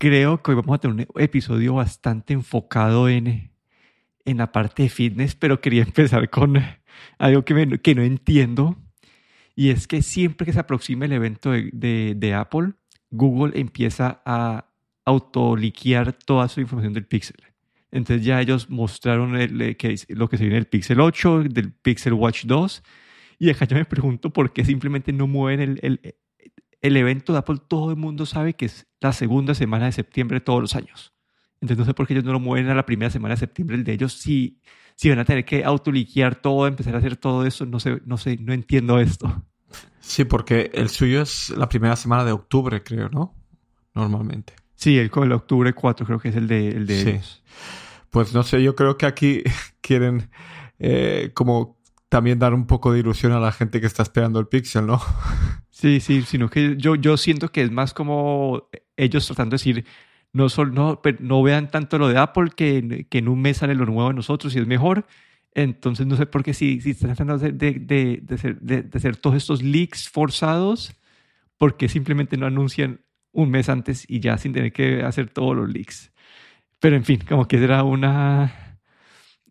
creo que hoy vamos a tener un episodio bastante enfocado en, en la parte de fitness, pero quería empezar con algo que, que no entiendo. Y es que siempre que se aproxima el evento de, de, Apple, Google empieza a autoliquear toda su información del Pixel. Entonces ya ellos mostraron el, que, lo que se viene del Pixel 8, del Pixel Watch 2. Y acá yo me pregunto por qué simplemente no mueven el, el, el evento de Apple. Todo el mundo sabe que es la segunda semana de septiembre todos los años. Entonces no sé por qué ellos no lo mueven a la primera semana de septiembre el de ellos. Si, si van a tener que autoliquear todo, empezar a hacer todo eso, no sé, no sé, no entiendo esto. Sí, porque el suyo es la primera semana de octubre, creo, ¿no? Normalmente. Sí, el, el octubre 4 creo que es el de, el de sí. ellos. Pues no sé, yo creo que aquí quieren eh, como también dar un poco de ilusión a la gente que está esperando el Pixel, ¿no? Sí, sí, sino que yo, yo siento que es más como ellos tratando de decir, no, no, no vean tanto lo de Apple, que, que en un mes sale lo nuevo de nosotros y es mejor. Entonces no sé por qué si, si están tratando de, de, de, hacer, de, hacer todos estos leaks forzados, porque simplemente no anuncian un mes antes y ya sin tener que hacer todos los leaks. Pero en fin, como que era una,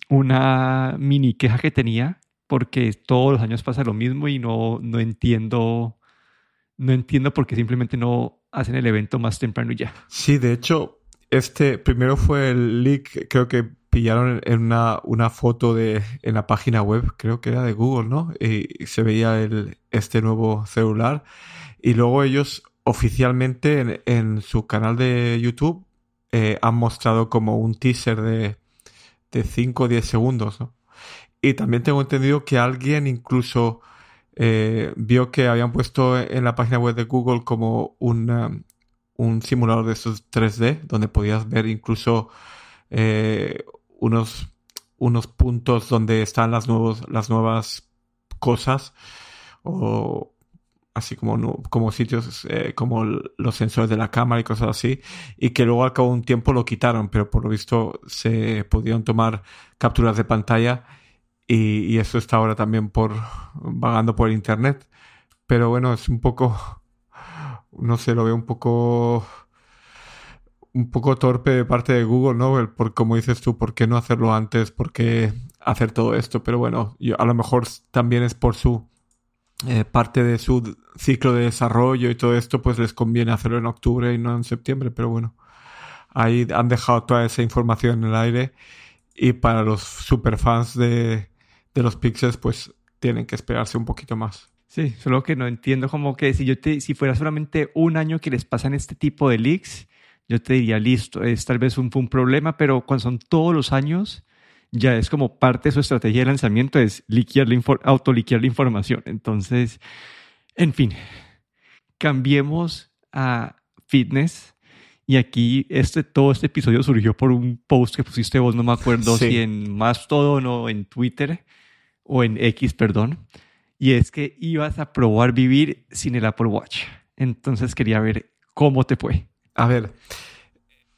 una mini queja que tenía, porque todos los años pasa lo mismo y no, no entiendo no entiendo por qué simplemente no hacen el evento más temprano y ya. Sí, de hecho, este primero fue el leak, creo que pillaron en una, una foto de en la página web, creo que era de Google, ¿no? Y se veía el, este nuevo celular. Y luego ellos oficialmente en, su canal de YouTube eh, han mostrado como un teaser de, de 5 o 10 segundos, ¿no? Y también tengo entendido que alguien incluso eh, vio que habían puesto en la página web de Google como un, um, un simulador de esos 3D, donde podías ver incluso eh, unos, unos puntos donde están las, nuevos, las nuevas cosas, o así como, como sitios eh, como los sensores de la cámara y cosas así, y que luego al cabo de un tiempo lo quitaron, pero por lo visto se pudieron tomar capturas de pantalla y, eso está ahora también por vagando por internet. Pero bueno, es un poco, no sé, lo veo un poco un poco torpe de parte de Google, ¿no? por como dices tú, ¿por qué no hacerlo antes? ¿Por qué hacer todo esto? Pero bueno, a lo mejor también es por su eh, parte de su ciclo de desarrollo y todo esto, pues les conviene hacerlo en octubre y no en septiembre. Pero bueno, ahí han dejado toda esa información en el aire y para los superfans de, de los pixels, pues tienen que esperarse un poquito más. Sí, solo que no entiendo como que si yo te, si fuera solamente un año que les pasan este tipo de leaks, yo te diría, listo, es tal vez un, un problema, pero cuando son todos los años, ya es como parte de su estrategia de lanzamiento, es autoliquear la información. Entonces, en fin, cambiemos a fitness. Y aquí este, todo este episodio surgió por un post que pusiste vos, no me acuerdo si en Mastodon o en Twitter, o en X, perdón, y es que ibas a probar vivir sin el Apple Watch. Entonces quería ver cómo te fue. A ver,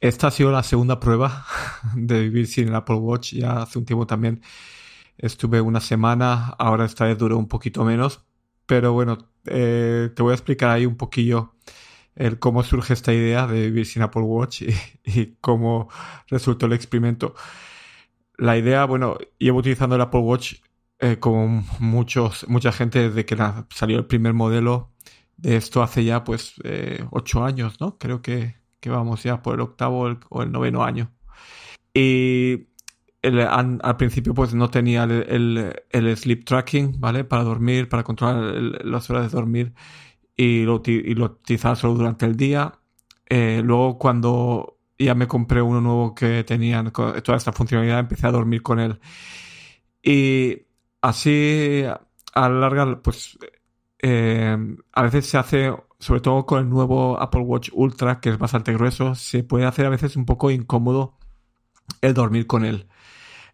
esta ha sido la segunda prueba de vivir sin el Apple Watch. Ya hace un tiempo también estuve una semana, ahora esta vez duró un poquito menos, pero bueno, eh, te voy a explicar ahí un poquillo el cómo surge esta idea de vivir sin Apple Watch y, y cómo resultó el experimento. La idea, bueno, llevo utilizando el Apple Watch eh, como muchos, mucha gente desde que salió el primer modelo de esto hace ya pues eh, ocho años, ¿no? Creo que, que, vamos ya por el octavo o el noveno año. Y al principio pues no tenía el, el, sleep tracking, ¿vale? Para dormir, para controlar las horas de dormir y lo, y utilizaba solo durante el día. Eh, luego cuando ya me compré uno nuevo que tenía toda esta funcionalidad, empecé a dormir con él. Y así a la larga, pues eh, a veces se hace, sobre todo con el nuevo Apple Watch Ultra, que es bastante grueso, se puede hacer a veces un poco incómodo el dormir con él.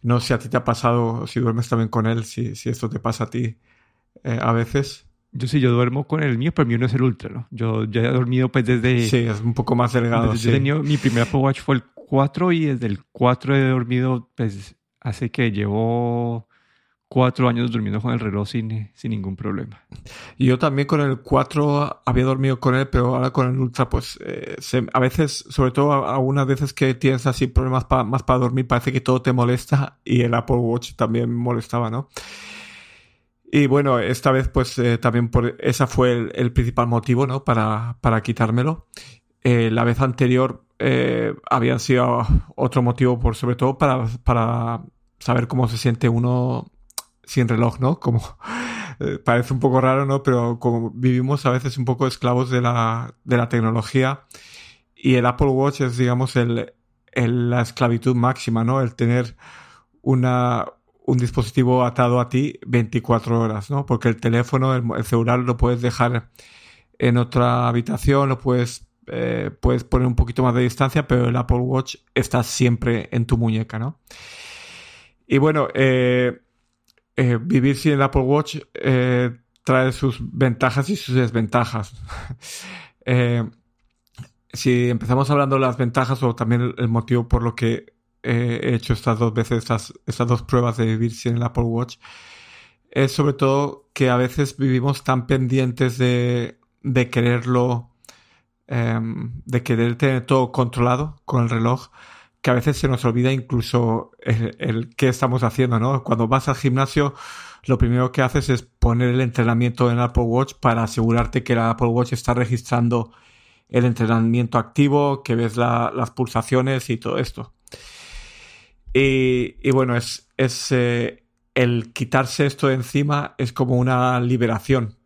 No sé si a ti te ha pasado, si duermes también con él, si, si esto te pasa a ti eh, a veces. Yo sí, yo duermo con el mío, pero el mío no es el Ultra, ¿no? Yo ya he dormido pues desde... Sí, es un poco más delgado. sí. mi primer Apple Watch fue el 4 y desde el 4 he dormido pues hace que llevo cuatro años durmiendo con el reloj sin, sin ningún problema. Yo también con el 4 había dormido con él, pero ahora con el Ultra, pues eh, a veces, sobre todo algunas veces que tienes así problemas más para dormir, parece que todo te molesta y el Apple Watch también molestaba, ¿no? Y bueno, esta vez pues eh, también por esa fue el, principal motivo, ¿no? Para, para quitármelo. Eh, la vez anterior eh, había sido otro motivo, por sobre todo para, para saber cómo se siente uno sin reloj, ¿no? Como eh, parece un poco raro, ¿no? Pero como vivimos a veces un poco esclavos de la, de la tecnología y el Apple Watch es, digamos, el, la esclavitud máxima, ¿no? El tener una, un dispositivo atado a ti 24 horas, ¿no? Porque el teléfono, el, celular lo puedes dejar en otra habitación, lo puedes, eh, puedes poner un poquito más de distancia, pero el Apple Watch está siempre en tu muñeca, ¿no? Y bueno, eh, eh, vivir sin el Apple Watch eh, trae sus ventajas y sus desventajas. Eh, si empezamos hablando de las ventajas o también el, motivo por lo que he hecho estas dos veces, estas, estas dos pruebas de vivir sin el Apple Watch, es sobre todo que a veces vivimos tan pendientes de, de quererlo, em, de querer tener todo controlado con el reloj, que a veces se nos olvida incluso el, qué estamos haciendo, ¿no? Cuando vas al gimnasio, lo primero que haces es poner el entrenamiento en el Apple Watch para asegurarte que el Apple Watch está registrando el entrenamiento activo, que ves las pulsaciones y todo esto. Y, bueno, es, es eh, el quitarse esto de encima es como una liberación.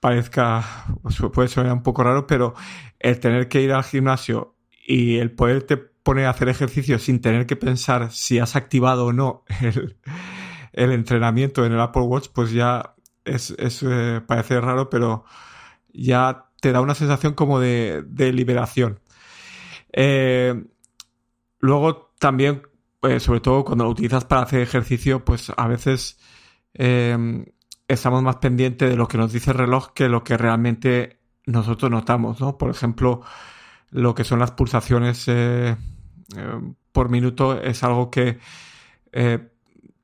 Parezca, pues, puede sonar un poco raro, pero el tener que ir al gimnasio y el poderte poner a hacer ejercicio sin tener que pensar si has activado o no el, entrenamiento en el Apple Watch, pues ya es, eh, parece raro, pero ya te da una sensación como de, liberación. Eh, luego también, eh, sobre todo cuando lo utilizas para hacer ejercicio, pues a veces estamos más pendientes de lo que nos dice el reloj que lo que realmente nosotros notamos, ¿no? Por ejemplo, lo que son las pulsaciones por minuto es algo que eh,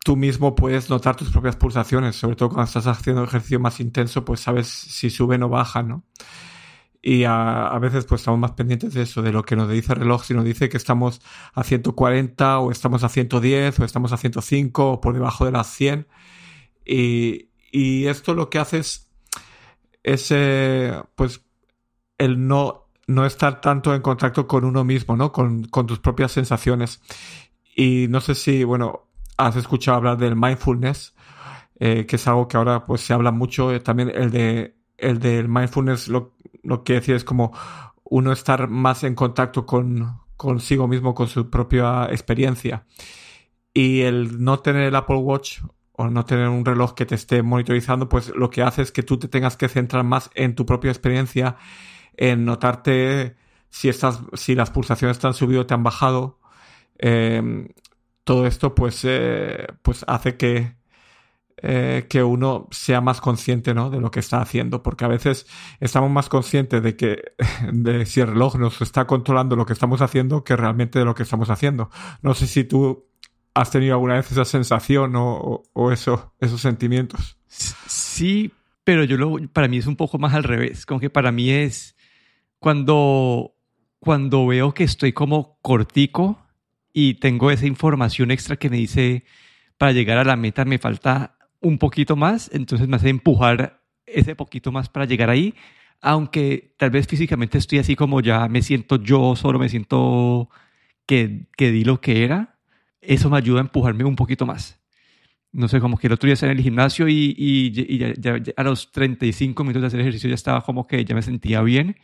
tú mismo puedes notar tus propias pulsaciones, sobre todo cuando estás haciendo ejercicio más intenso, pues sabes si suben o bajan, ¿no? Y a, veces pues estamos más pendientes de eso, de lo que nos dice el reloj, si nos dice que estamos a 140 o estamos a 110 o estamos a 105 o por debajo de las 100. Y, y esto lo que hace es, es eh, pues el no no estar tanto en contacto con uno mismo, ¿no? Con, tus propias sensaciones. Y no sé si, bueno, has escuchado hablar del mindfulness, eh, que es algo que ahora pues se habla mucho. Eh, también el de el del mindfulness lo, lo que decir es como uno estar más en contacto con consigo mismo, con su propia experiencia. Y el no tener el Apple Watch o no tener un reloj que te esté monitorizando, pues lo que hace es que tú te tengas que centrar más en tu propia experiencia en notarte si, estas, si las pulsaciones te han subido o te han bajado. Em, todo esto pues, eh, pues hace que, eh, que uno sea más consciente ¿no? de lo que está haciendo, porque a veces estamos más conscientes de que de si el reloj nos está controlando lo que estamos haciendo que realmente de lo que estamos haciendo. No sé si tú has tenido alguna vez esa sensación o, o eso, esos sentimientos. Sí, pero yo lo, para mí es un poco más al revés, como que para mí es cuando, cuando veo que estoy como cortico y tengo esa información extra que me dice para llegar a la meta me falta un poquito más, entonces me hace empujar ese poquito más para llegar ahí, aunque tal vez físicamente estoy así como ya me siento yo solo, me siento que, que di lo que era, eso me ayuda a empujarme un poquito más. No sé, como que el otro día estaba en el gimnasio y, y, ya, a los 35 minutos de hacer ejercicio ya estaba como que ya me sentía bien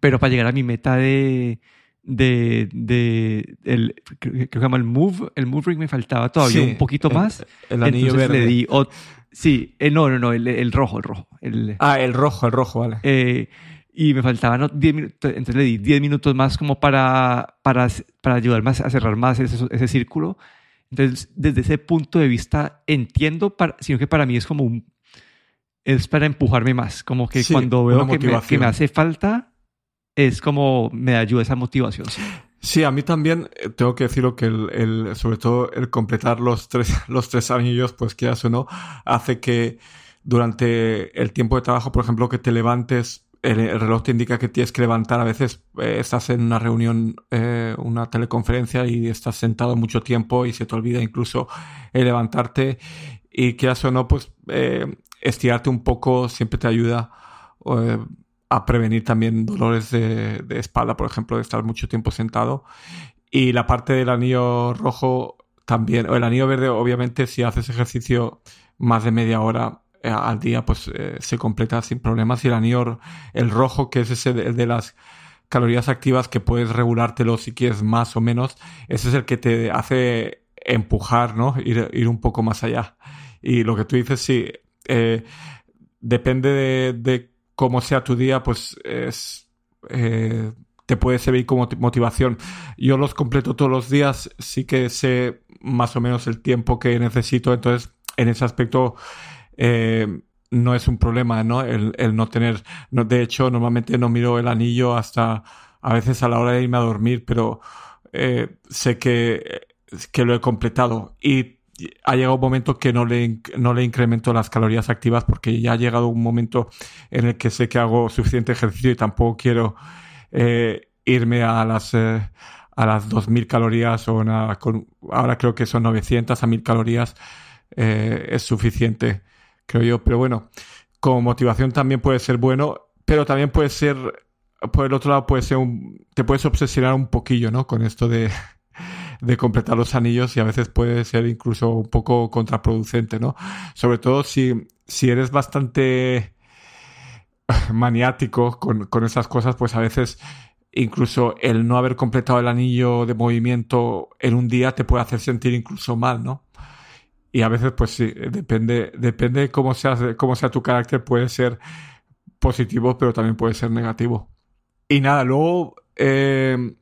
pero para llegar a mi meta de, de, de el, creo que se llama el Move, el Move Ring me faltaba todavía un poquito más. El, anillo verde. Le di sí, eh, no, no, no, el, rojo, el rojo. ah, el rojo, el rojo, vale. Eh, y me faltaban 10 minutos, entonces le di 10 minutos más como para, para, para ayudarme a cerrar más ese, ese círculo. Entonces, desde ese punto de vista, entiendo, para, sino que para mí es como un, es para empujarme más, como que cuando veo que me, que me, hace falta, es como me ayuda esa motivación. Sí, a mí también eh, tengo que decirlo que el, sobre todo el completar los tres, los tres anillos, pues quieras o no, hace que durante el tiempo de trabajo, por ejemplo, que te levantes, el, reloj te indica que tienes que levantar. A veces eh, estás en una reunión, eh, una teleconferencia y estás sentado mucho tiempo y se te olvida incluso levantarte. Y quieras o no, pues estirarte un poco siempre te ayuda a prevenir también dolores de, espalda, por ejemplo, de estar mucho tiempo sentado. Y la parte del anillo rojo también, o el anillo verde, obviamente, si haces ejercicio más de media hora eh, al día, pues eh, se completa sin problemas. Y el anillo, el rojo, que es ese de, las calorías activas que puedes regulártelo si quieres más o menos, ese es el que te hace empujar, ¿no? Ir, un poco más allá. Y lo que tú dices, sí, eh, depende de, de como sea tu día, pues es, eh, te puede servir como motivación. Yo los completo todos los días, sí que sé más o menos el tiempo que necesito, entonces en ese aspecto eh, no es un problema, ¿no? El, no tener, de hecho, normalmente no miro el anillo hasta a veces a la hora de irme a dormir, pero eh, sé que, que lo he completado. Y ha llegado un momento que no le, no le incremento las calorías activas porque ya ha llegado un momento en el que sé que hago suficiente ejercicio y tampoco quiero eh, irme a las, eh, a las 2000 calorías o una, con, ahora creo que son 900 a 1000 calorías eh, es suficiente, creo yo. Pero bueno, como motivación también puede ser bueno, pero también puede ser, por el otro lado, puede ser un, te puedes obsesionar un poquillo, ¿no? Con esto de de completar los anillos y a veces puede ser incluso un poco contraproducente, ¿no? Sobre todo si, si eres bastante maniático con, con esas cosas, pues a veces incluso el no haber completado el anillo de movimiento en un día te puede hacer sentir incluso mal, ¿no? Y a veces, pues sí, depende, depende cómo sea, cómo sea tu carácter, puede ser positivo, pero también puede ser negativo. Y nada, luego eh,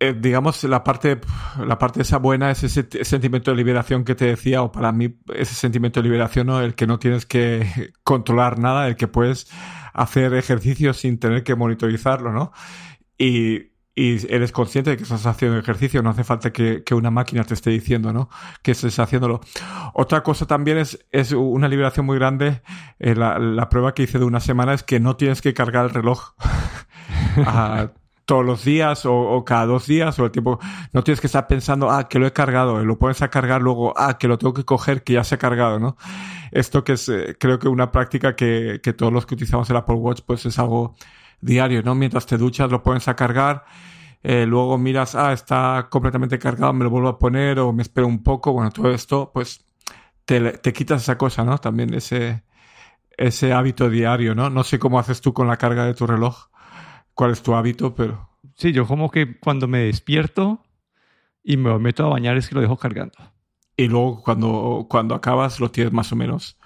eh, digamos, la parte, la parte esa buena es ese sentimiento de liberación que te decía, o para mí ese sentimiento de liberación, ¿no? el que no tienes que controlar nada, el que puedes hacer ejercicio sin tener que monitorizarlo, ¿no? Y, y eres consciente de que estás haciendo ejercicio, no hace falta que, que, una máquina te esté diciendo, ¿no? Que estés haciéndolo. Otra cosa también es, es una liberación muy grande. Eh, la, la, prueba que hice de una semana es que no tienes que cargar el reloj. todos los días o, cada dos días o el tiempo. No tienes que estar pensando, ah, que lo he cargado, lo pones a cargar luego, ah, que lo tengo que coger, que ya se ha cargado, ¿no? Esto que es, eh, creo que una práctica que, que todos los que utilizamos el Apple Watch, pues es algo diario, ¿no? Mientras te duchas, lo pones a cargar. Eh, luego miras, ah, está completamente cargado, me lo vuelvo a poner o me espero un poco. Bueno, todo esto, pues te, te quitas esa cosa, ¿no? También ese, ese hábito diario, ¿no? No sé cómo haces tú con la carga de tu reloj cuál es tu hábito, pero... Sí, yo como que cuando me despierto y me meto a bañar es que lo dejo cargando. Y luego cuando, cuando acabas lo tienes más o menos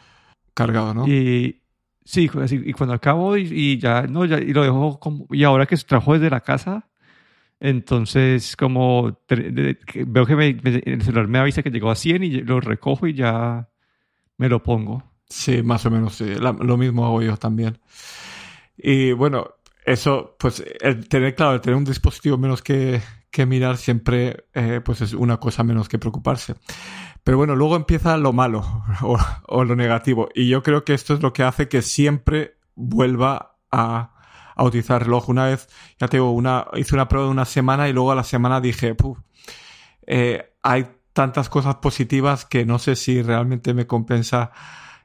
cargado, ¿no? Y sí, y cuando acabo y, ya, no, ya, y lo dejo como, y ahora que trabajo desde la casa, entonces como veo que el celular me avisa que llegó a 100 y lo recojo y ya me lo pongo. Sí, más o menos, sí. lo mismo hago yo también. Y bueno, eso, pues, el tener, claro, el tener un dispositivo menos que, que mirar siempre, eh, pues es una cosa menos que preocuparse. Pero bueno, luego empieza lo malo o, o, lo negativo. Y yo creo que esto es lo que hace que siempre vuelva a, a utilizar reloj. Una vez, ya te digo, una, hice una prueba de una semana y luego a la semana dije, Puf, eh, hay tantas cosas positivas que no sé si realmente me compensa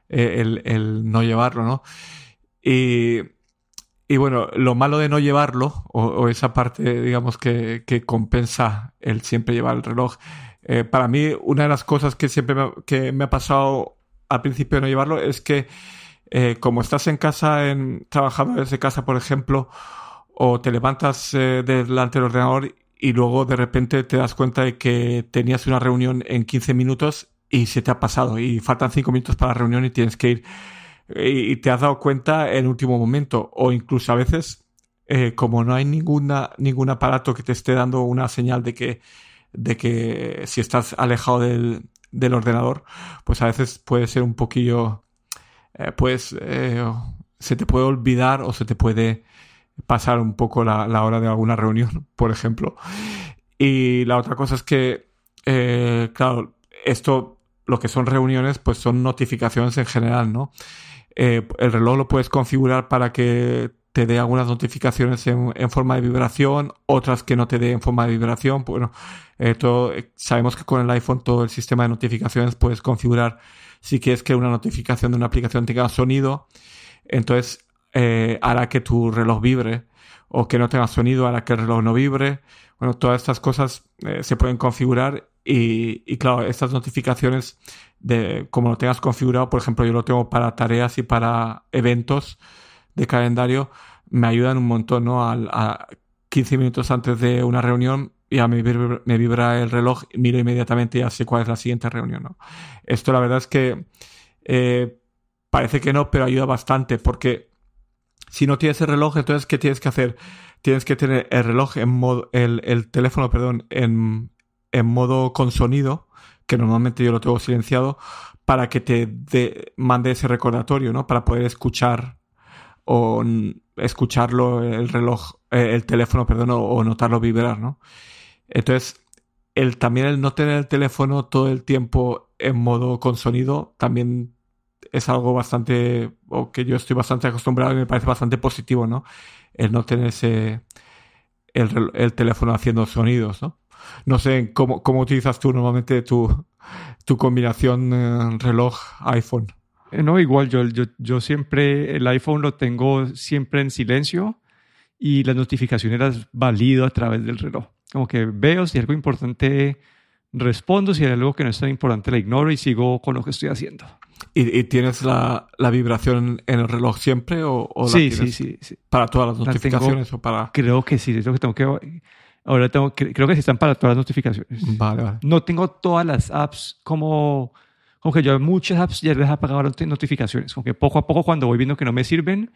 eh, el, el no llevarlo, ¿no? Y y bueno, lo malo de no llevarlo, o, esa parte, digamos, que, que, compensa el siempre llevar el reloj, eh, para mí una de las cosas que siempre me, que me ha pasado al principio de no llevarlo es que eh, como estás en casa, en, trabajando desde casa, por ejemplo, o te levantas eh, delante del ordenador y luego de repente te das cuenta de que tenías una reunión en 15 minutos y se te ha pasado y faltan 5 minutos para la reunión y tienes que ir y te has dado cuenta en último momento o incluso a veces eh, como no hay ninguna ningún aparato que te esté dando una señal de que de que si estás alejado del, del ordenador pues a veces puede ser un poquillo eh, pues eh, se te puede olvidar o se te puede pasar un poco la, la hora de alguna reunión por ejemplo Y la otra cosa es que, eh, claro, esto, lo que son reuniones, pues son notificaciones en general, ¿no? Eh, el reloj lo puedes configurar para que te dé algunas notificaciones en, forma de vibración, otras que no te dé en forma de vibración. Bueno, eh, sabemos que con el iPhone todo el sistema de notificaciones puedes configurar si quieres que una notificación de una aplicación tenga sonido, entonces eh, hará que tu reloj vibre o que no tenga sonido hará que el reloj no vibre. Bueno, todas estas cosas se pueden configurar y, claro, estas notificaciones como lo tengas configurado, por ejemplo, yo lo tengo para tareas y para eventos de calendario, me ayudan un montón, ¿no? a 15 minutos antes de una reunión ya me vibra, me vibra el reloj, miro inmediatamente y ya sé cuál es la siguiente reunión, ¿no? Esto la verdad es que eh, parece que no, pero ayuda bastante porque si no tienes el reloj, entonces ¿qué tienes que hacer? Tienes que tener el reloj en modo, el, el teléfono, perdón, en, en modo con sonido, que normalmente yo lo tengo silenciado, para que te mande ese recordatorio, ¿no? Para poder escuchar o escucharlo el reloj, eh, el teléfono, perdón, o, notarlo vibrar, ¿no? Entonces, el, también el no tener el teléfono todo el tiempo en modo con sonido también es algo bastante, o que yo estoy bastante acostumbrado y me parece bastante positivo, ¿no? El no tener ese, el, el teléfono haciendo sonidos, ¿no? No sé cómo, cómo utilizas tú normalmente tu, tu combinación eh, reloj iPhone. Eh, no, igual yo, yo, yo siempre, el iPhone lo tengo siempre en silencio y las notificaciones las valido a través del reloj. Como que veo si hay algo importante, respondo, si hay algo que no es tan importante, la ignoro y sigo con lo que estoy haciendo. ¿Y, tienes la, la, vibración en el reloj siempre o, o sí, sí, sí, sí, para todas las notificaciones o para...? Creo que sí, es lo que tengo que... Ahora tengo, creo que sí están para todas las notificaciones. Vale, vale. No tengo todas las apps como como que yo muchas apps ya les he apagado las notificaciones, como que poco a poco cuando voy viendo que no me sirven,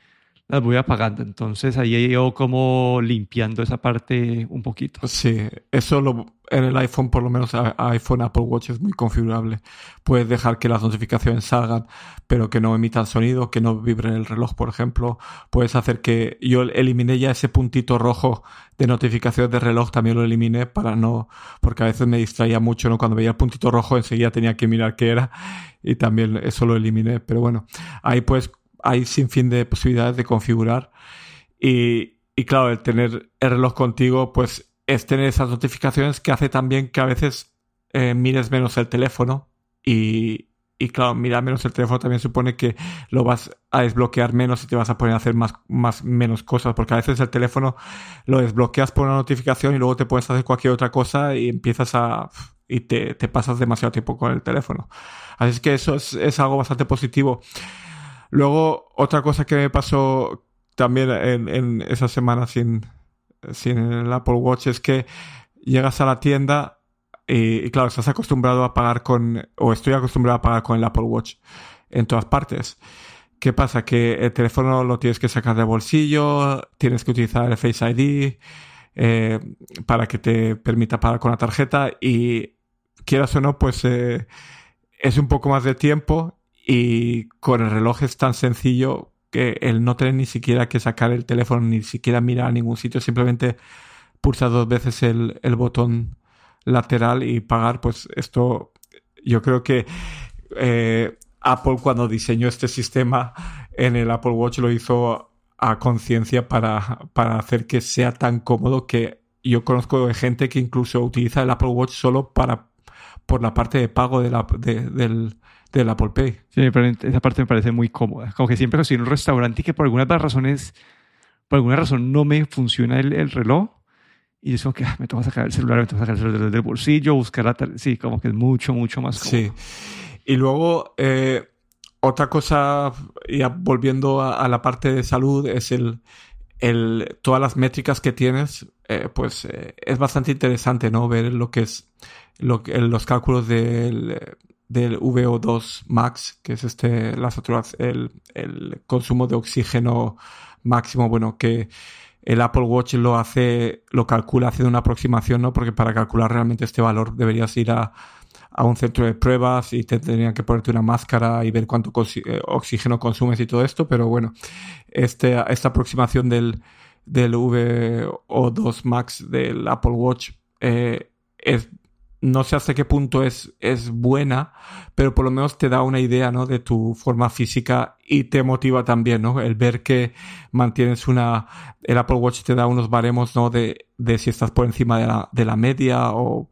las voy apagando. Entonces ahí yo como limpiando esa parte un poquito. Sí, eso lo, en el iPhone, por lo menos iPhone Apple Watch es muy configurable. Puedes dejar que las notificaciones salgan, pero que no emitan sonido, que no vibre el reloj, por ejemplo. Puedes hacer que yo eliminé ya ese puntito rojo de notificaciones de reloj, también lo eliminé para no, porque a veces me distraía mucho, ¿no? Cuando veía el puntito rojo enseguida tenía que mirar qué era y también eso lo eliminé. Pero bueno, ahí pues hay sin fin de posibilidades de configurar. Y, y claro, el tener el reloj contigo, pues es tener esas notificaciones que hace también que a veces eh, mires menos el teléfono y, y claro, mirar menos el teléfono también supone que lo vas a desbloquear menos y te vas a poner a hacer más, más, menos cosas, porque a veces el teléfono lo desbloqueas por una notificación y luego te puedes hacer cualquier otra cosa y empiezas a, y te, te pasas demasiado tiempo con el teléfono. Así que eso es, es algo bastante positivo. Luego, otra cosa que me pasó también en, en esa semana sin, sin el Apple Watch es que llegas a la tienda y, claro, estás acostumbrado a pagar con, o estoy acostumbrado a pagar con el Apple Watch en todas partes. ¿Qué pasa? Que el teléfono lo tienes que sacar de bolsillo, tienes que utilizar el Face ID eh, para que te permita pagar con la tarjeta y quieras o no, pues eh, es un poco más de tiempo y con el reloj es tan sencillo que el no tener ni siquiera que sacar el teléfono, ni siquiera mirar a ningún sitio, simplemente pulsa dos veces el, el botón lateral y pagar, pues esto yo creo que eh, Apple cuando diseñó este sistema en el Apple Watch lo hizo a conciencia para, para hacer que sea tan cómodo que yo conozco de gente que incluso utiliza el Apple Watch solo para por la parte de pago del, del Apple Pay. Sí, pero esa parte me parece muy cómoda. Como que siempre estoy en un restaurante y que por algunas razones, por alguna razón no me funciona el, reloj, y eso que ah, me toca sacar el celular, me toca sacar el celular del bolsillo, buscar la... Sí, como que es mucho, mucho más cómodo. Sí. Y luego, eh, otra cosa, ya volviendo a, la parte de salud, es el, el todas las métricas que tienes, eh, pues eh, es bastante interesante, ¿no? Ver lo que es lo, los cálculos del, del VO2 max, que es este, la el, el consumo de oxígeno máximo, bueno, que el Apple Watch lo hace, lo calcula haciendo una aproximación, ¿no? Porque para calcular realmente este valor deberías ir a, a un centro de pruebas y te tendrían que ponerte una máscara y ver cuánto eh, oxígeno consumes y todo esto, pero bueno, este, esta aproximación del, del VO2 Max del Apple Watch es no sé hasta qué punto es, es buena, pero por lo menos te da una idea, ¿no? De tu forma física y te motiva también, ¿no? El ver que mantienes una, el Apple Watch te da unos baremos, ¿no? De, de si estás por encima de la, de la media o,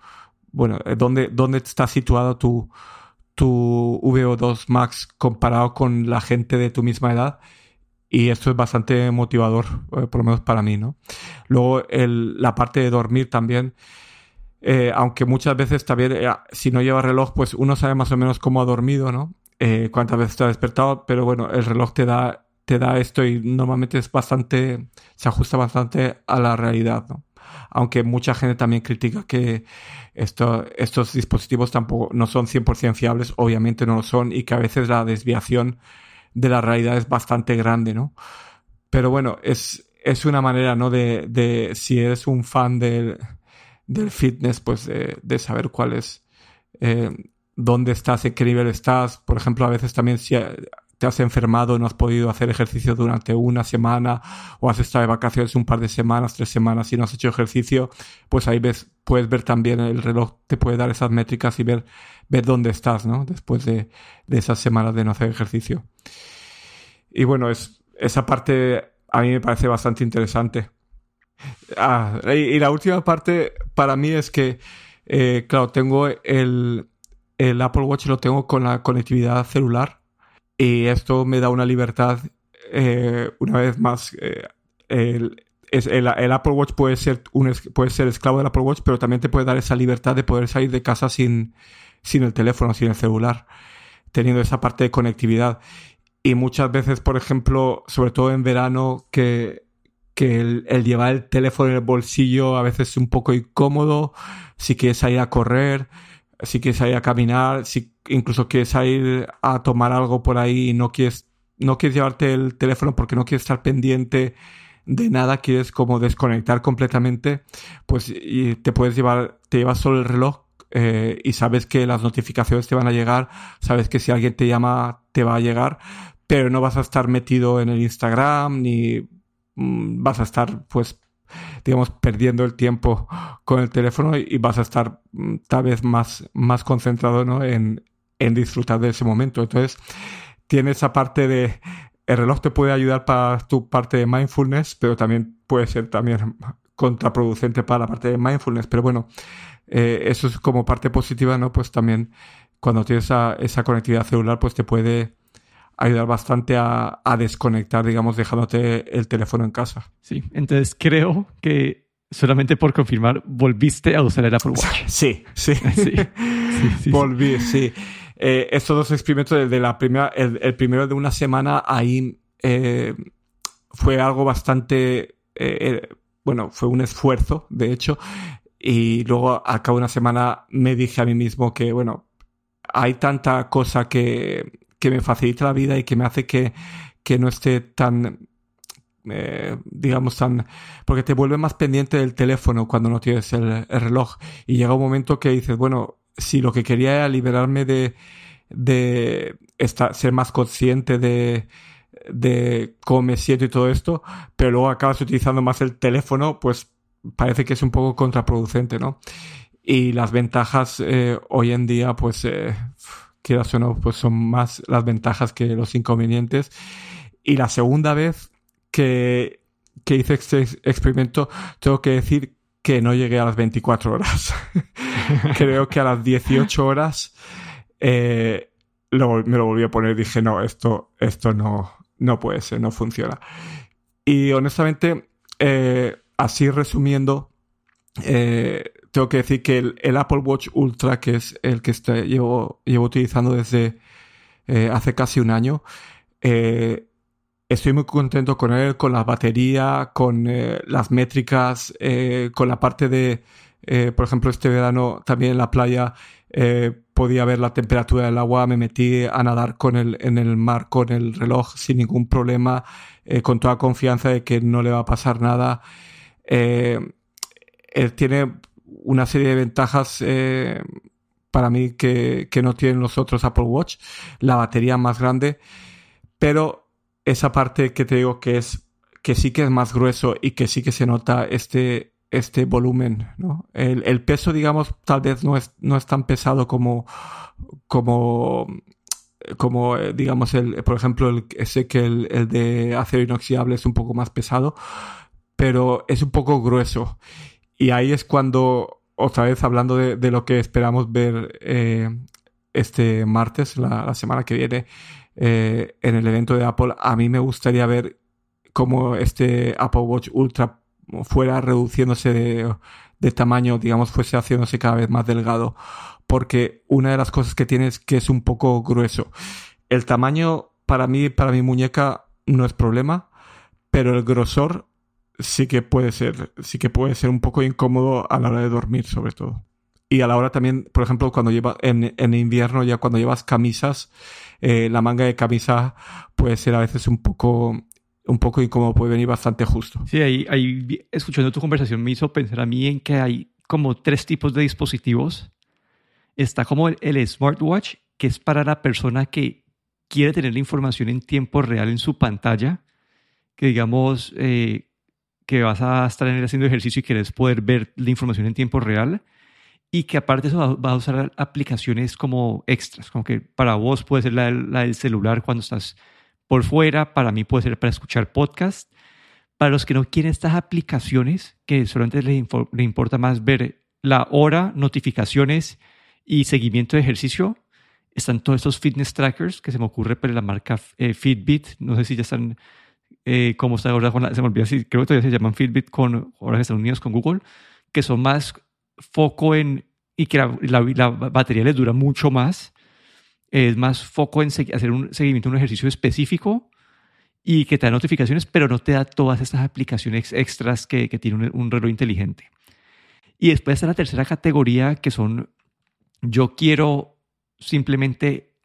bueno, eh, dónde, dónde está situado tu, tu VO2 Max comparado con la gente de tu misma edad. Y esto es bastante motivador, eh, por lo menos para mí, ¿no? Luego, el, la parte de dormir también eh, aunque muchas veces también, eh, si no lleva reloj, pues uno sabe más o menos cómo ha dormido, ¿no? Eh, cuántas veces te despertado, pero bueno, el reloj te da, te da esto y normalmente es bastante, se ajusta bastante a la realidad, ¿no? Aunque mucha gente también critica que esto, estos dispositivos tampoco no son 100% fiables, obviamente no lo son, y que a veces la desviación de la realidad es bastante grande, ¿no? Pero bueno, es, es una manera, ¿no? De si eres un fan del del fitness, pues de, saber cuál es, eh, dónde estás, en qué nivel estás. Por ejemplo, a veces también si te has enfermado, no has podido hacer ejercicio durante una semana o has estado de vacaciones un par de semanas, tres semanas y no has hecho ejercicio, pues ahí ves, puedes ver también el reloj, te puede dar esas métricas y ver, ver dónde estás, ¿no? Después de, de esas semanas de no hacer ejercicio. Y bueno, es, esa parte a mí me parece bastante interesante. Ah, y, la última parte para mí es que, eh, claro, tengo el, el, Apple Watch, lo tengo con la conectividad celular y esto me da una libertad, eh, una vez más, eh, el, es, el, Apple Watch puede ser, un, puede ser esclavo del Apple Watch, pero también te puede dar esa libertad de poder salir de casa sin, sin el teléfono, sin el celular, teniendo esa parte de conectividad. Y muchas veces, por ejemplo, sobre todo en verano, que que el, llevar el teléfono en el bolsillo a veces es un poco incómodo, si quieres ir a correr, si quieres ir a caminar, si incluso quieres ir a tomar algo por ahí y no quieres, no quieres llevarte el teléfono porque no quieres estar pendiente de nada, quieres como desconectar completamente, pues y te puedes llevar, te llevas solo el reloj eh, y sabes que las notificaciones te van a llegar, sabes que si alguien te llama te va a llegar, pero no vas a estar metido en el Instagram ni vas a estar, pues, digamos, perdiendo el tiempo con el teléfono y, vas a estar mm, tal vez más, más concentrado ¿no? en, en disfrutar de ese momento. Entonces, tiene esa parte de el reloj te puede ayudar para tu parte de mindfulness, pero también puede ser también contraproducente para la parte de mindfulness. Pero bueno, eh, eso es como parte positiva, ¿no? Pues también cuando tienes esa, esa conectividad celular, pues te puede ayudar bastante a, desconectar, digamos, dejándote el teléfono en casa. Sí, entonces creo que solamente por confirmar, volviste a usar el Apple Watch. Sí, sí. sí, sí, Volví, sí. Eh, estos dos experimentos, de la primera, el, primero de una semana, ahí eh, fue algo bastante, eh, bueno, fue un esfuerzo, de hecho, y luego a cabo de una semana me dije a mí mismo que, bueno, hay tanta cosa que, que me facilita la vida y que me hace que, que no esté tan, eh, digamos, tan... Porque te vuelve más pendiente del teléfono cuando no tienes el, reloj. Y llega un momento que dices, bueno, si lo que quería era liberarme de, de estar, ser más consciente de, de cómo me siento y todo esto, pero luego acabas utilizando más el teléfono, pues parece que es un poco contraproducente, ¿no? Y las ventajas eh, hoy en día, pues... Eh, quieras o no, pues son más las ventajas que los inconvenientes. Y la segunda vez que, que hice este experimento, tengo que decir que no llegué a las 24 horas. Creo que a las 18 horas eh, me lo volví a poner y dije, no, esto, esto no, no puede ser, no funciona. Y honestamente, eh, así resumiendo, eh, tengo que decir que el, Apple Watch Ultra, que es el que este, llevo, llevo utilizando desde eh, hace casi un año, eh, estoy muy contento con él, con la batería, con eh, las métricas, con la parte de, por ejemplo, este verano también en la playa podía ver la temperatura del agua, me metí a nadar con el, en el mar con el reloj sin ningún problema, con toda confianza de que no le va a pasar nada. él tiene una serie de ventajas eh, para mí que, no tienen los otros Apple Watch. La batería más grande, pero esa parte que te digo que es que sí que es más grueso y que sí que se nota este este volumen, ¿no? El, peso, digamos, tal vez no es, no es tan pesado como, como, como eh, digamos, el, por ejemplo, el, sé que el de acero inoxidable es un poco más pesado, pero es un poco grueso. Y ahí es cuando, otra vez hablando de, lo que esperamos ver eh, este martes, la, semana que viene, eh, en el evento de Apple, a mí me gustaría ver cómo este Apple Watch Ultra fuera reduciéndose de, de tamaño, digamos, fuese haciéndose cada vez más delgado. Porque una de las cosas que tiene es que es un poco grueso. El tamaño, para mí, para mi muñeca, no es problema, pero el grosor sí que puede ser, sí que puede ser un poco incómodo a la hora de dormir, sobre todo. Y a la hora también, por ejemplo, cuando lleva en, en invierno, ya cuando llevas camisas, eh, la manga de camisa puede ser a veces un poco, un poco incómodo, puede venir bastante justo. Sí, ahí, ahí escuchando tu conversación me hizo pensar a mí en que hay como tres tipos de dispositivos. Está como el, el smartwatch, que es para la persona que quiere tener la información en tiempo real en su pantalla, que digamos, eh, que vas a estar en haciendo ejercicio y quieres poder ver la información en tiempo real y que aparte de eso vas a usar aplicaciones como extras, como que para vos puede ser la, del celular cuando estás por fuera, para mí puede ser para escuchar podcast. Para los que no quieren estas aplicaciones, que solamente les, importa más ver la hora, notificaciones y seguimiento de ejercicio, están todos estos fitness trackers que se me ocurre por la marca eh, Fitbit. No sé si ya están eh, como está ahora con se me olvidó si creo que todavía se llaman Fitbit con ahora que están unidos con Google, que son más foco en y que la, la, batería les dura mucho más, es más foco en hacer un seguimiento un ejercicio específico y que te da notificaciones, pero no te da todas estas aplicaciones extras que, que tiene un, reloj inteligente. Y después está la tercera categoría, que son, yo quiero simplemente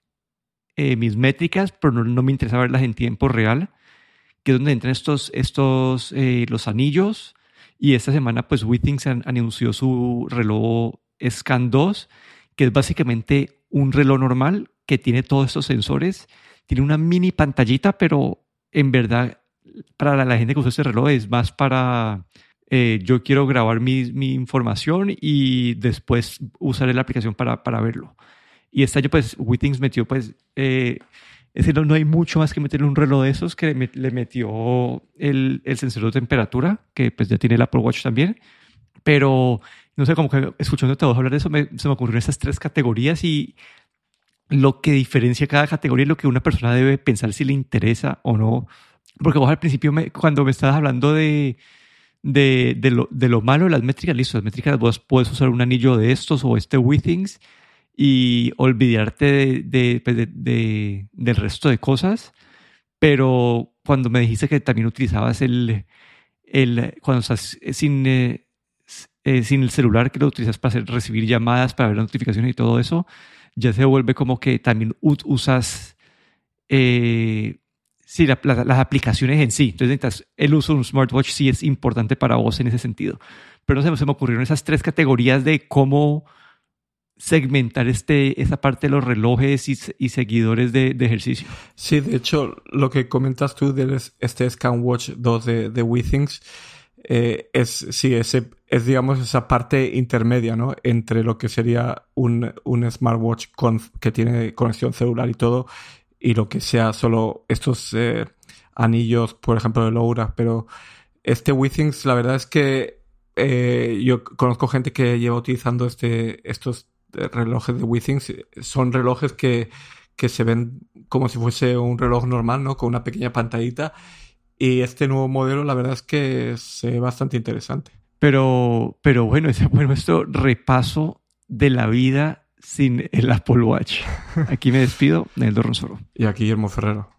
eh, mis métricas, pero no, no, me interesa verlas en tiempo real que es donde entran estos, estos eh, los anillos. Y esta semana, pues, Withings anunció su reloj Scan 2, que es básicamente un reloj normal que tiene todos estos sensores. Tiene una mini pantallita, pero en verdad, para la gente que usa este reloj es más para eh, yo quiero grabar mi, mi, información y después usaré la aplicación para, para verlo. Y esta yo pues, Withings metió pues eh, es decir, no, hay mucho más que meterle un reloj de esos que le, metió el, el, sensor de temperatura, que pues ya tiene el Apple Watch también. Pero, no sé, como que escuchando todos hablar de eso, se me ocurrieron esas tres categorías y lo que diferencia cada categoría es lo que una persona debe pensar si le interesa o no. Porque vos al principio, cuando me estabas hablando de, de, de, lo, de lo malo de las métricas, listo, las métricas vos puedes usar un anillo de estos o este Withings y olvidarte pues, de, de, del resto de cosas. Pero cuando me dijiste que también utilizabas el, el cuando estás sin, eh, eh, sin el celular, que lo utilizas para hacer, recibir llamadas, para ver notificaciones y todo eso, ya se vuelve como que también usas eh, sí, las aplicaciones en sí. Entonces, el uso de un smartwatch sí es importante para vos en ese sentido. Pero no sé, se me ocurrieron esas tres categorías de cómo segmentar este, esa parte de los relojes y, seguidores de, ejercicio. Sí, de hecho, lo que comentas tú de este ScanWatch 2 de, de WeThings eh, es, sí, ese, es, digamos, esa parte intermedia, ¿no? Entre lo que sería un, un smartwatch con, que tiene conexión celular y todo, y lo que sea solo estos eh, anillos, por ejemplo, de Laura. Pero este WeThings, la verdad es que eh, yo conozco gente que lleva utilizando este, estos relojes de Withings son relojes que, que se ven como si fuese un reloj normal, ¿no? Con una pequeña pantallita. Y este nuevo modelo, la verdad es que ve bastante interesante. Pero, pero bueno, ese fue nuestro repaso de la vida sin el Apple Watch. Aquí me despido, Neldo Ronsoro. Y aquí Guillermo Ferrero.